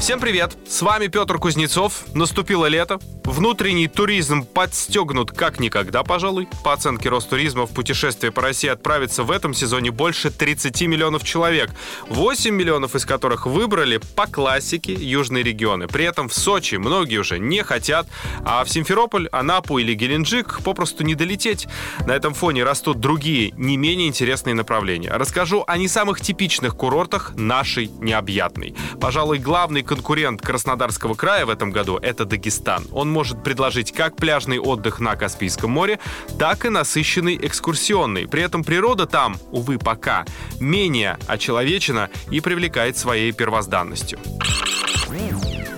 Всем привет! С вами Петр Кузнецов. Наступило лето. Внутренний туризм подстегнут как никогда, пожалуй. По оценке Ростуризма в путешествие по России отправится в этом сезоне больше 30 миллионов человек. 8 миллионов из которых выбрали по классике южные регионы. При этом в Сочи многие уже не хотят, а в Симферополь, Анапу или Геленджик попросту не долететь. На этом фоне растут другие, не менее интересные направления. Расскажу о не самых типичных курортах нашей необъятной. Пожалуй, главный конкурент Краснодарского края в этом году — это Дагестан. Он может предложить как пляжный отдых на Каспийском море, так и насыщенный экскурсионный. При этом природа там, увы, пока менее очеловечена и привлекает своей первозданностью.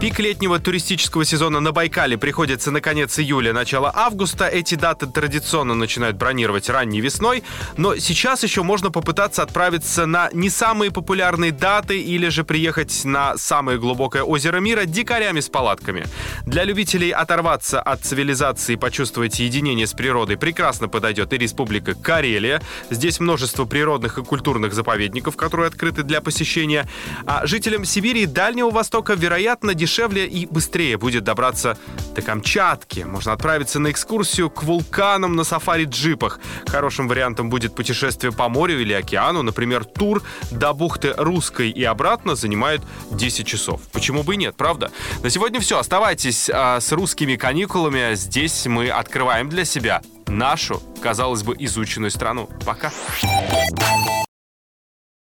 Пик летнего туристического сезона на Байкале приходится на конец июля, начало августа. Эти даты традиционно начинают бронировать ранней весной, но сейчас еще можно попытаться отправиться на не самые популярные даты или же приехать на самое глубокое озеро мира дикарями с палатками. Для любителей оторваться от цивилизации и почувствовать единение с природой прекрасно подойдет и Республика Карелия. Здесь множество природных и культурных заповедников, которые открыты для посещения. А жителям Сибири и Дальнего Востока, вероятно, дешевле дешевле и быстрее будет добраться до Камчатки. Можно отправиться на экскурсию к вулканам на сафари-джипах. Хорошим вариантом будет путешествие по морю или океану. Например, тур до бухты Русской и обратно занимает 10 часов. Почему бы и нет, правда? На сегодня все. Оставайтесь а, с русскими каникулами. Здесь мы открываем для себя нашу, казалось бы, изученную страну. Пока.